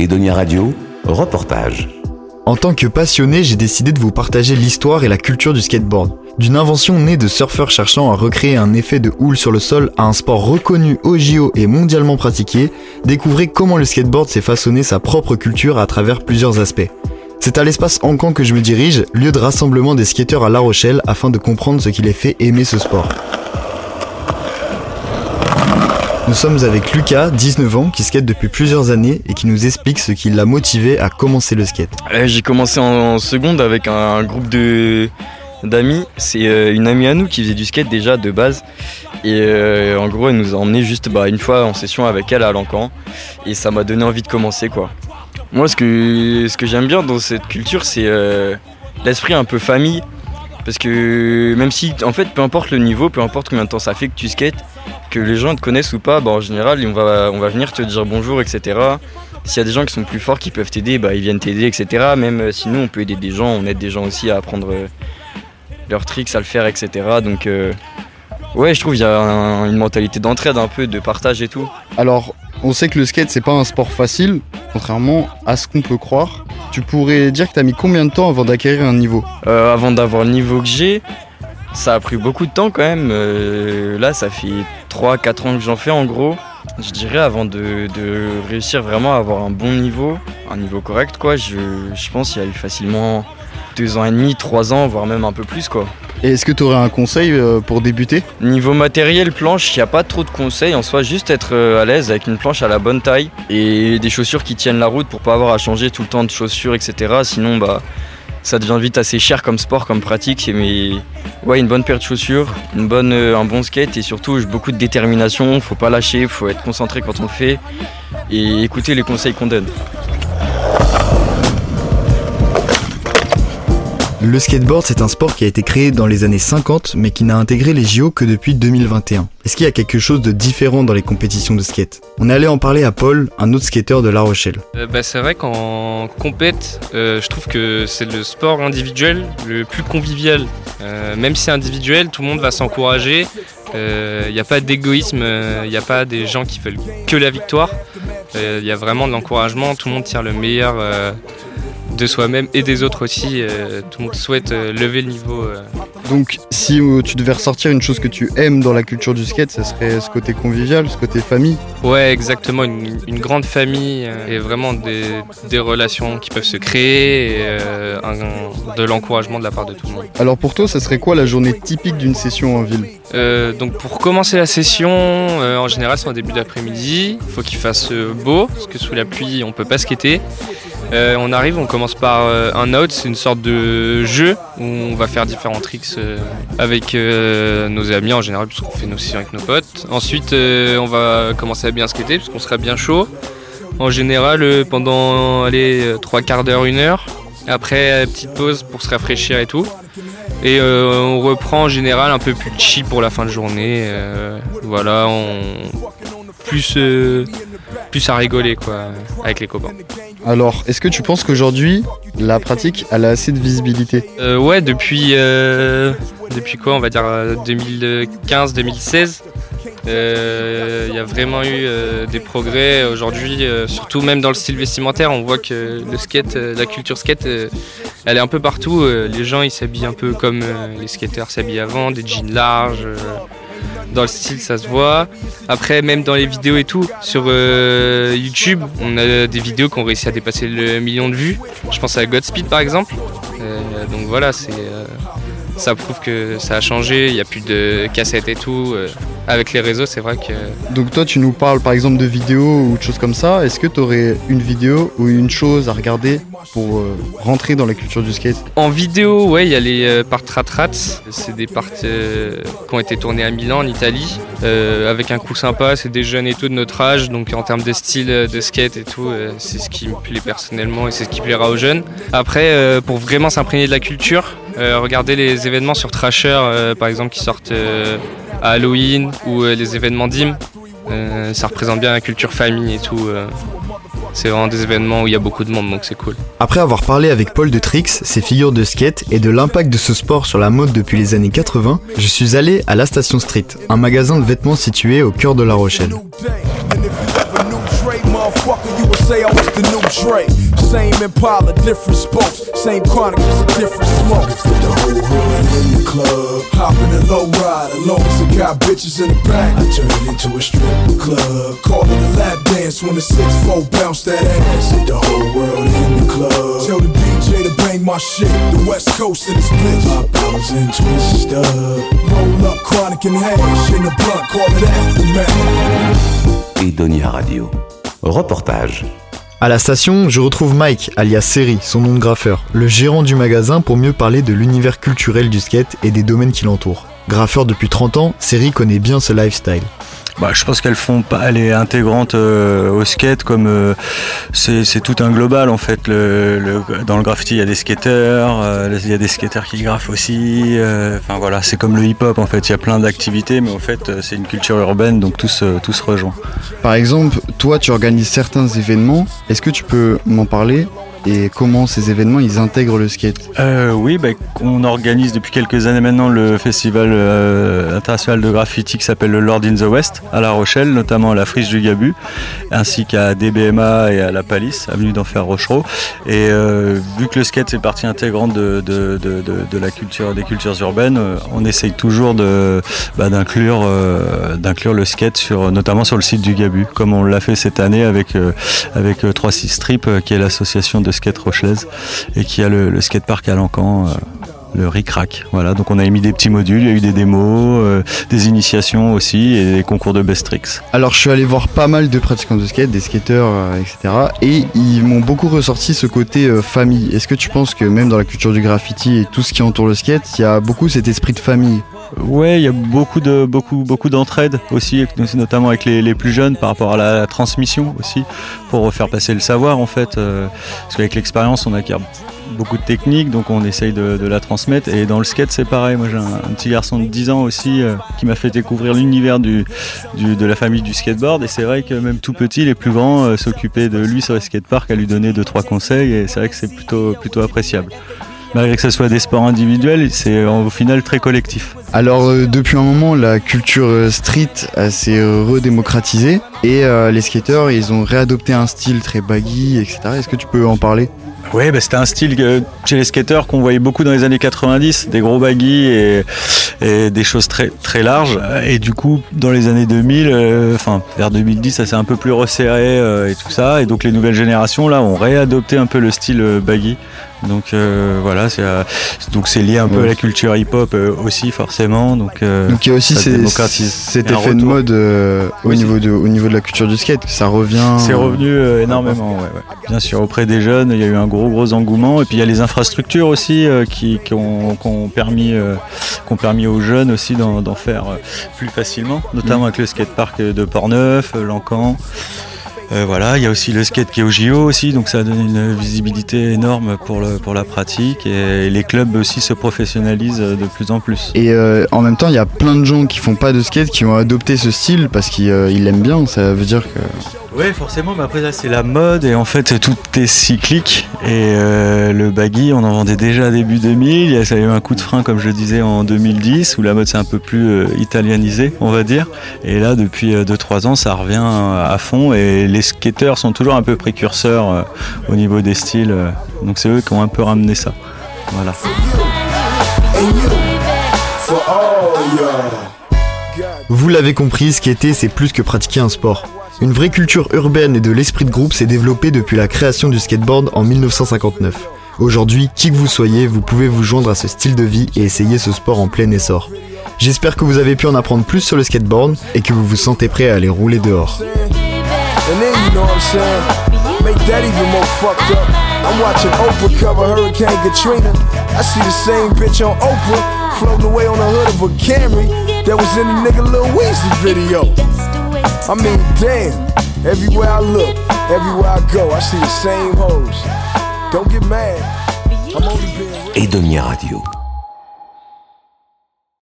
Edonia Radio, reportage. En tant que passionné, j'ai décidé de vous partager l'histoire et la culture du skateboard. D'une invention née de surfeurs cherchant à recréer un effet de houle sur le sol à un sport reconnu au JO et mondialement pratiqué, découvrez comment le skateboard s'est façonné sa propre culture à travers plusieurs aspects. C'est à l'espace Encan que je me dirige, lieu de rassemblement des skateurs à La Rochelle afin de comprendre ce qui les fait aimer ce sport. Nous sommes avec Lucas, 19 ans, qui skate depuis plusieurs années et qui nous explique ce qui l'a motivé à commencer le skate. Euh, J'ai commencé en seconde avec un groupe de d'amis. C'est euh, une amie à nous qui faisait du skate déjà de base. Et euh, en gros, elle nous a emmené juste bah, une fois en session avec elle à Lancan. Et ça m'a donné envie de commencer quoi. Moi, ce que, ce que j'aime bien dans cette culture, c'est l'esprit un peu famille. Parce que même si, en fait, peu importe le niveau, peu importe combien de temps ça fait que tu skates, que les gens te connaissent ou pas, bah, en général, on va, on va venir te dire bonjour, etc. S'il y a des gens qui sont plus forts, qui peuvent t'aider, bah, ils viennent t'aider, etc. Même euh, sinon, on peut aider des gens, on aide des gens aussi à apprendre euh, leurs tricks, à le faire, etc. Donc, euh, ouais, je trouve qu'il y a un- une mentalité d'entraide un peu, de partage et tout. Alors, on sait que le skate, c'est pas un sport facile, contrairement à ce qu'on peut croire. Tu pourrais dire que t'as mis combien de temps avant d'acquérir un niveau? Euh, avant d'avoir le niveau que j'ai, ça a pris beaucoup de temps quand même. Euh, là, ça fait 3-4 ans que j'en fais en gros. Je dirais avant de, de réussir vraiment à avoir un bon niveau, un niveau correct quoi, je, je pense qu'il y a eu facilement 2 ans et demi, 3 ans, voire même un peu plus quoi. Et est-ce que tu aurais un conseil euh, pour débuter? Niveau matériel, planche, il n'y a pas trop de conseils en soi, juste être euh, à l'aise avec une planche à la bonne taille et des chaussures qui tiennent la route pour pas avoir à changer tout le temps de chaussures, etc. Sinon, bah, ça devient vite assez cher comme sport, comme pratique. Mais ouais, une bonne paire de chaussures, une bonne, euh, un bon skate et surtout beaucoup de détermination. Faut pas lâcher, faut être concentré quand on fait et écouter les conseils qu'on donne. Le skateboard, c'est un sport qui a été créé dans les années 50, mais qui n'a intégré les JO que depuis 2021. Est-ce qu'il y a quelque chose de différent dans les compétitions de skate? On est allé en parler à Paul, un autre skateur de La Rochelle. Euh, bah, c'est vrai qu'en compète, euh, je trouve que c'est le sport individuel le plus convivial. Euh, même si c'est individuel, tout le monde va s'encourager. Il n'y a pas d'égoïsme, il n'y a pas des gens qui veulent que la victoire. Il y a vraiment de l'encouragement, tout le monde tire le meilleur de soi-même et des autres aussi. Euh, tout le monde souhaite euh, lever le niveau. Donc, si euh, tu devais ressortir une chose que tu aimes dans la culture du skate, ce serait ce côté convivial, ce côté famille. Ouais, exactement, une, une grande famille euh, et vraiment des, des relations qui peuvent se créer et euh, un- de l'encouragement de la part de tout le monde. Alors pour toi, ce serait quoi la journée typique d'une session en ville? Euh, donc pour commencer la session, euh, en général c'est en début d'après-midi, il faut qu'il fasse beau, parce que sous la pluie on peut pas skater. On arrive, on commence par un out, c'est une sorte de jeu où on va faire différents tricks euh, avec euh, nos amis en général, puisqu'on fait nos sessions avec nos potes. Ensuite euh, on va commencer à bien skater, puisqu'on sera bien chaud. En général pendant euh, trois quarts d'heure, une heure. Après petite pause pour se rafraîchir et tout. Et on reprend en général un peu plus chill pour la fin de journée. voilà, on plus plus à rigoler quoi avec les copains. Alors, est-ce que tu penses qu'aujourd'hui, la pratique, elle a assez de visibilité Euh, ouais, depuis euh, depuis quoi, on va dire 2015-2016. euh, Il y a vraiment eu des progrès aujourd'hui, surtout même dans le style vestimentaire. On voit que le skate, la culture skate, elle est un peu partout. Les gens ils s'habillent un peu comme les skateurs s'habillaient avant, des jeans larges. Dans le style, ça se voit. Après, même dans les vidéos et tout, sur euh, YouTube, on a des vidéos qui ont réussi à dépasser le million de vues. Je pense à Godspeed par exemple. Euh, donc voilà, euh, ça prouve que ça a changé. Il n'y a plus de cassettes et tout. Avec les réseaux, c'est vrai que Donc toi, tu nous parles par exemple de vidéos ou de choses comme ça. Est-ce que tu aurais une vidéo ou une chose à regarder pour euh, rentrer dans la culture du skate? En vidéo, ouais, il y a les euh, parts rat C'est des parts euh, qui ont été tournées à Milan, en Italie, euh, avec un coup sympa. C'est des jeunes et tout de notre âge, donc en termes de style de skate et tout, c'est ce qui me plaît personnellement et c'est ce qui plaira aux jeunes. Après, pour vraiment s'imprégner de la culture, regardez les événements sur Trasher, par exemple, qui sortent à Halloween ou euh, les événements d'hymne. Euh, ça représente bien la culture famille et tout. euh. C'est vraiment des événements où il y a beaucoup de monde, donc c'est cool. Après avoir parlé avec Paul de Trix, ses figures de skate et de l'impact de ce sport sur la mode depuis les années 80, je suis allé à la Station Street, un magasin de vêtements situé au cœur de La Rochelle. Dre, motherfucker, you would say I was the the new Dre. Same Impala, different spokes. Same chronic, just a different smoke. Fit the whole hood in the club. Hop in a low ride, as long as it got bitches in the back. I turn it into a strip club. Call it a lap dance when the 6-4 bounce that ass. Hit the whole world in the club. Tell the DJ to bang my shit. The West Coast in this bitch. Pop bottles and twist up. Roll up chronic and hash in the blunt. Call it aftermath. Edonia Radio. Reportage. À la station, je retrouve Mike, alias Seri, son nom de graffeur, le gérant du magasin pour mieux parler de l'univers culturel du skate et des domaines qui l'entourent. Graffeur depuis 30 ans, Seri connaît bien ce lifestyle. Bah, je pense qu'elles font elle est intégrante euh, au skate comme euh, c'est tout un global en fait. Dans le graffiti, il y a des skateurs, euh, il y a des skateurs qui graffent aussi. Enfin voilà, c'est comme le hip-hop en fait. Il y a plein d'activités, mais en fait, c'est une culture urbaine, donc tout se, tout se rejoint. Par exemple, toi, tu organises certains événements. Est-ce que tu peux m'en parler et comment ces événements ils intègrent le skate? Euh, oui, bah, on organise depuis quelques années maintenant le festival euh, international de graffiti qui s'appelle le Lord in the West à La Rochelle, notamment à la Friche du Gabu, ainsi qu'à DBMA et à la Palisse, avenue d'Enfer Rochereau. Et euh, vu que le skate c'est partie intégrante de, la culture, des cultures urbaines, on essaye toujours bah, d'inclure, le skate sur, notamment sur le site du Gabu, comme on l'a fait cette année avec, avec euh, 3-6 Strip, qui est l'association de skate rochelaise et qui a le, skatepark à Lancan. euh, le RICRAC. Voilà, donc on a émis des petits modules, il y a eu des démos, euh, des initiations aussi et des concours de best tricks. Alors, je suis allé voir pas mal de pratiquants de skate, des skateurs, euh, etc. Et ils m'ont beaucoup ressorti ce côté famille. Est-ce que tu penses que même dans la culture du graffiti et tout ce qui entoure le skate, il y a beaucoup cet esprit de famille? Ouais, il y a beaucoup de beaucoup beaucoup d'entraide aussi, notamment avec les, les plus jeunes par rapport à la, transmission aussi, pour faire passer le savoir en fait. euh, parce qu'avec l'expérience, on acquiert beaucoup de techniques, donc on essaye de, de la transmettre. Et dans le skate, c'est pareil. Moi, j'ai un, petit garçon de 10 ans aussi euh, qui m'a fait découvrir l'univers du, du- de la famille du skateboard. Et c'est vrai que même tout petit, les plus grands euh, s'occupaient de lui sur le skatepark, à lui donner deux trois conseils. Et c'est vrai que c'est plutôt plutôt appréciable. Malgré que ce soit des sports individuels, c'est au final très collectif. Alors, euh, depuis un moment, la culture euh, street euh, s'est redémocratisée et les skateurs, ils ont réadopté un style très baggy, etc. Est-ce que tu peux en parler? Oui, bah, c'était un style chez les skateurs qu'on voyait beaucoup dans les années 90, des gros baggy et, des choses très très larges. Et du coup, dans les années 2000, euh, enfin vers 2010, ça s'est un peu plus resserré et tout ça. Et donc les nouvelles générations là ont réadopté un peu le style baggy. Donc euh, voilà, c'est euh, donc c'est lié un peu à la culture hip-hop euh, aussi forcément. Donc, Donc, il y a aussi ces- cet effet de mode au, niveau de, au niveau de la culture du skate, ça revient. C'est revenu énormément, ouais, ouais. Bien sûr, auprès des jeunes, il y a eu un gros gros engouement. Et puis il y a les infrastructures aussi qui, qui ont, qui ont permis, qui ont permis aux jeunes aussi d'en faire plus facilement, notamment avec le skatepark de Portneuf, Lancan. Euh, voilà, il y a aussi le skate qui est au JO aussi, donc ça donne une visibilité énorme pour, la pratique et les clubs aussi se professionnalisent de plus en plus. Et euh, en même temps, il y a plein de gens qui font pas de skate qui ont adopté ce style parce qu'ils euh, l'aiment bien. Ça veut dire que. Oui, forcément, mais après là c'est la mode et en fait tout est cyclique. Et euh, le baggy, on en vendait déjà début 2000. Il y a ça a eu un coup de frein, comme je disais, en 2010 où la mode s'est un peu plus euh, on va dire. Et là, depuis 2-3 ans, ça revient à fond et les skateurs sont toujours un peu précurseurs euh, au niveau des styles. euh. donc c'est eux qui ont un peu ramené ça. Voilà. Vous l'avez compris, skater c'est plus que pratiquer un sport. Une vraie culture urbaine et de l'esprit de groupe s'est développée depuis la création du skateboard en 1959. Aujourd'hui, qui que vous soyez, vous pouvez vous joindre à ce style de vie et essayer ce sport en plein essor. J'espère que vous avez pu en apprendre plus sur le skateboard et que vous vous sentez prêt à aller rouler dehors. I mean, damn. Everywhere I look, everywhere I go, I see the same hoes. Don't get mad. I'm only being. Edonia Radio.